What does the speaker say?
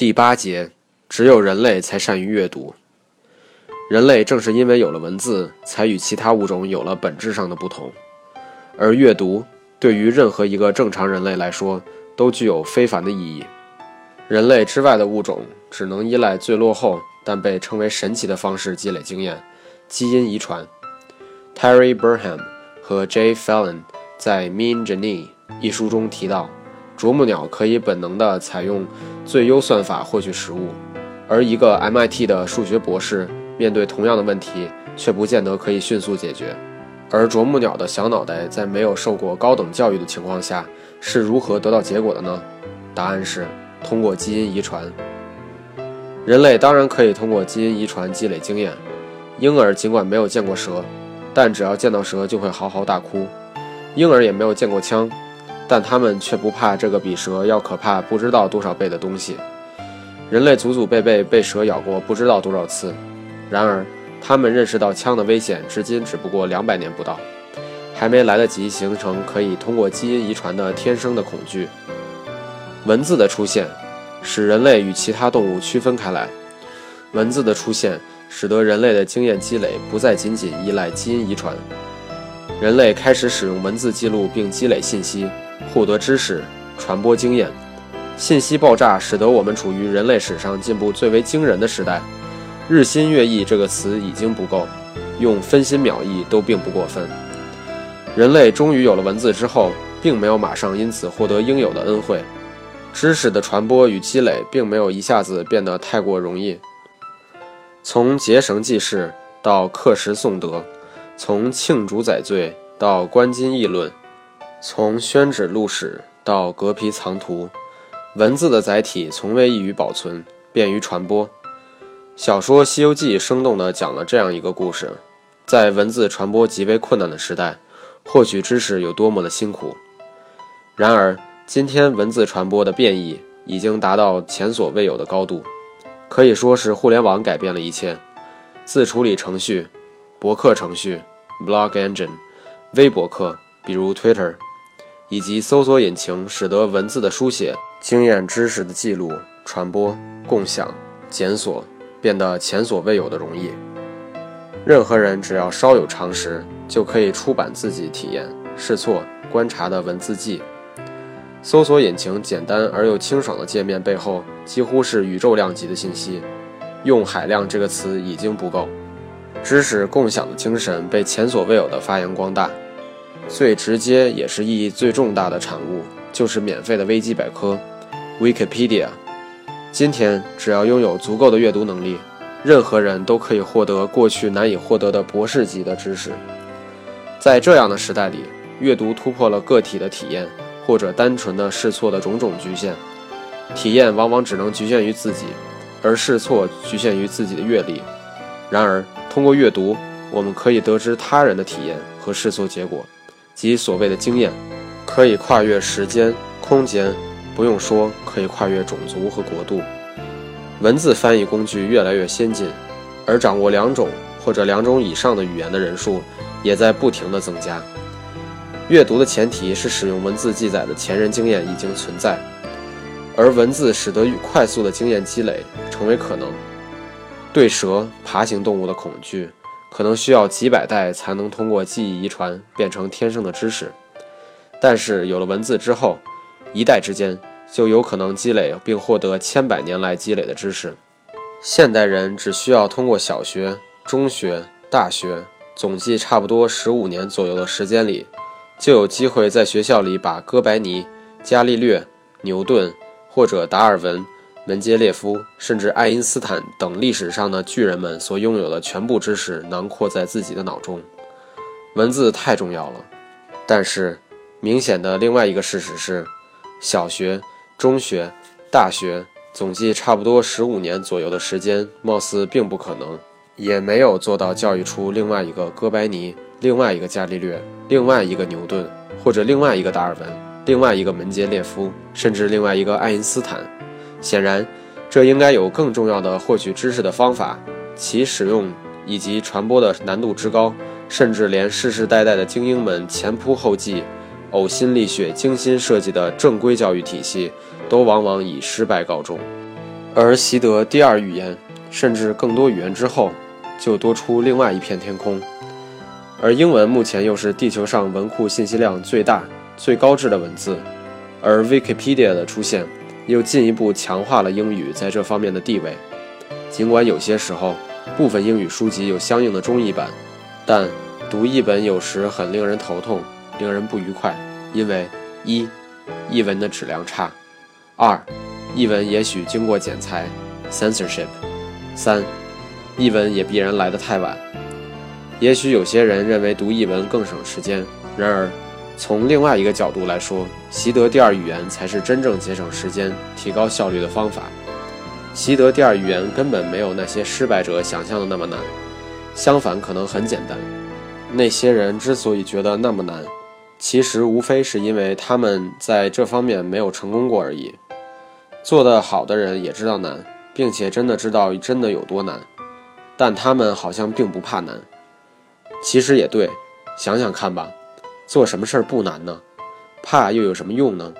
第八节，只有人类才善于阅读。人类正是因为有了文字，才与其他物种有了本质上的不同。而阅读对于任何一个正常人类来说，都具有非凡的意义。人类之外的物种只能依赖最落后但被称为神奇的方式积累经验——基因遗传。Terry Burham 和 Jay Fallon 在《Mean Genie》一书中提到。啄木鸟可以本能地采用最优算法获取食物，而一个 MIT 的数学博士面对同样的问题，却不见得可以迅速解决。而啄木鸟的小脑袋在没有受过高等教育的情况下是如何得到结果的呢？答案是通过基因遗传。人类当然可以通过基因遗传积累经验。婴儿尽管没有见过蛇，但只要见到蛇就会嚎嚎大哭。婴儿也没有见过枪。但他们却不怕这个比蛇要可怕不知道多少倍的东西。人类祖祖辈辈被蛇咬过不知道多少次，然而他们认识到枪的危险，至今只不过两百年不到，还没来得及形成可以通过基因遗传的天生的恐惧。文字的出现，使人类与其他动物区分开来。文字的出现，使得人类的经验积累不再仅仅依赖基因遗传，人类开始使用文字记录并积累信息。获得知识，传播经验，信息爆炸使得我们处于人类史上进步最为惊人的时代。日新月异这个词已经不够，用分心秒异都并不过分。人类终于有了文字之后，并没有马上因此获得应有的恩惠。知识的传播与积累并没有一下子变得太过容易。从结绳记事到刻石颂德，从罄竹载罪到观今议论。从宣纸录史到革皮藏图，文字的载体从未易于保存，便于传播。小说《西游记》生动地讲了这样一个故事：在文字传播极为困难的时代，获取知识有多么的辛苦。然而，今天文字传播的变异已经达到前所未有的高度，可以说是互联网改变了一切。自处理程序、博客程序 （blog engine）、微博客，比如 Twitter。以及搜索引擎，使得文字的书写、经验知识的记录、传播、共享、检索变得前所未有的容易。任何人只要稍有常识，就可以出版自己体验、试错、观察的文字记。搜索引擎简单而又清爽的界面背后，几乎是宇宙量级的信息。用“海量”这个词已经不够，知识共享的精神被前所未有的发扬光大。最直接也是意义最重大的产物，就是免费的维基百科，Wikipedia。今天，只要拥有足够的阅读能力，任何人都可以获得过去难以获得的博士级的知识。在这样的时代里，阅读突破了个体的体验或者单纯的试错的种种局限。体验往往只能局限于自己，而试错局限于自己的阅历。然而，通过阅读，我们可以得知他人的体验和试错结果。即所谓的经验，可以跨越时间、空间，不用说，可以跨越种族和国度。文字翻译工具越来越先进，而掌握两种或者两种以上的语言的人数也在不停地增加。阅读的前提是使用文字记载的前人经验已经存在，而文字使得快速的经验积累成为可能。对蛇、爬行动物的恐惧。可能需要几百代才能通过记忆遗传变成天生的知识，但是有了文字之后，一代之间就有可能积累并获得千百年来积累的知识。现代人只需要通过小学、中学、大学，总计差不多十五年左右的时间里，就有机会在学校里把哥白尼、伽利略、牛顿或者达尔文。门捷列夫甚至爱因斯坦等历史上的巨人们所拥有的全部知识囊括在自己的脑中。文字太重要了，但是明显的另外一个事实是，小学、中学、大学总计差不多十五年左右的时间，貌似并不可能，也没有做到教育出另外一个哥白尼、另外一个伽利略、另外一个牛顿，或者另外一个达尔文、另外一个门捷列夫，甚至另外一个爱因斯坦。显然，这应该有更重要的获取知识的方法，其使用以及传播的难度之高，甚至连世世代代的精英们前仆后继、呕心沥血、精心设计的正规教育体系，都往往以失败告终。而习得第二语言，甚至更多语言之后，就多出另外一片天空。而英文目前又是地球上文库信息量最大、最高质的文字，而 Wikipedia 的出现又进一步强化了英语在这方面的地位。尽管有些时候部分英语书籍有相应的中译版，但读译本有时很令人头痛，令人不愉快，因为一，译文的质量差；二，译文也许经过剪裁 （censorship）；三，译文也必然来得太晚。也许有些人认为读译文更省时间，然而从另外一个角度来说，习得第二语言才是真正节省时间、提高效率的方法。习得第二语言根本没有那些失败者想象的那么难，相反，可能很简单。那些人之所以觉得那么难，其实无非是因为他们在这方面没有成功过而已。做得好的人也知道难，并且真的知道真的有多难，但他们好像并不怕难。其实也对，想想看吧，做什么事儿不难呢？怕又有什么用呢？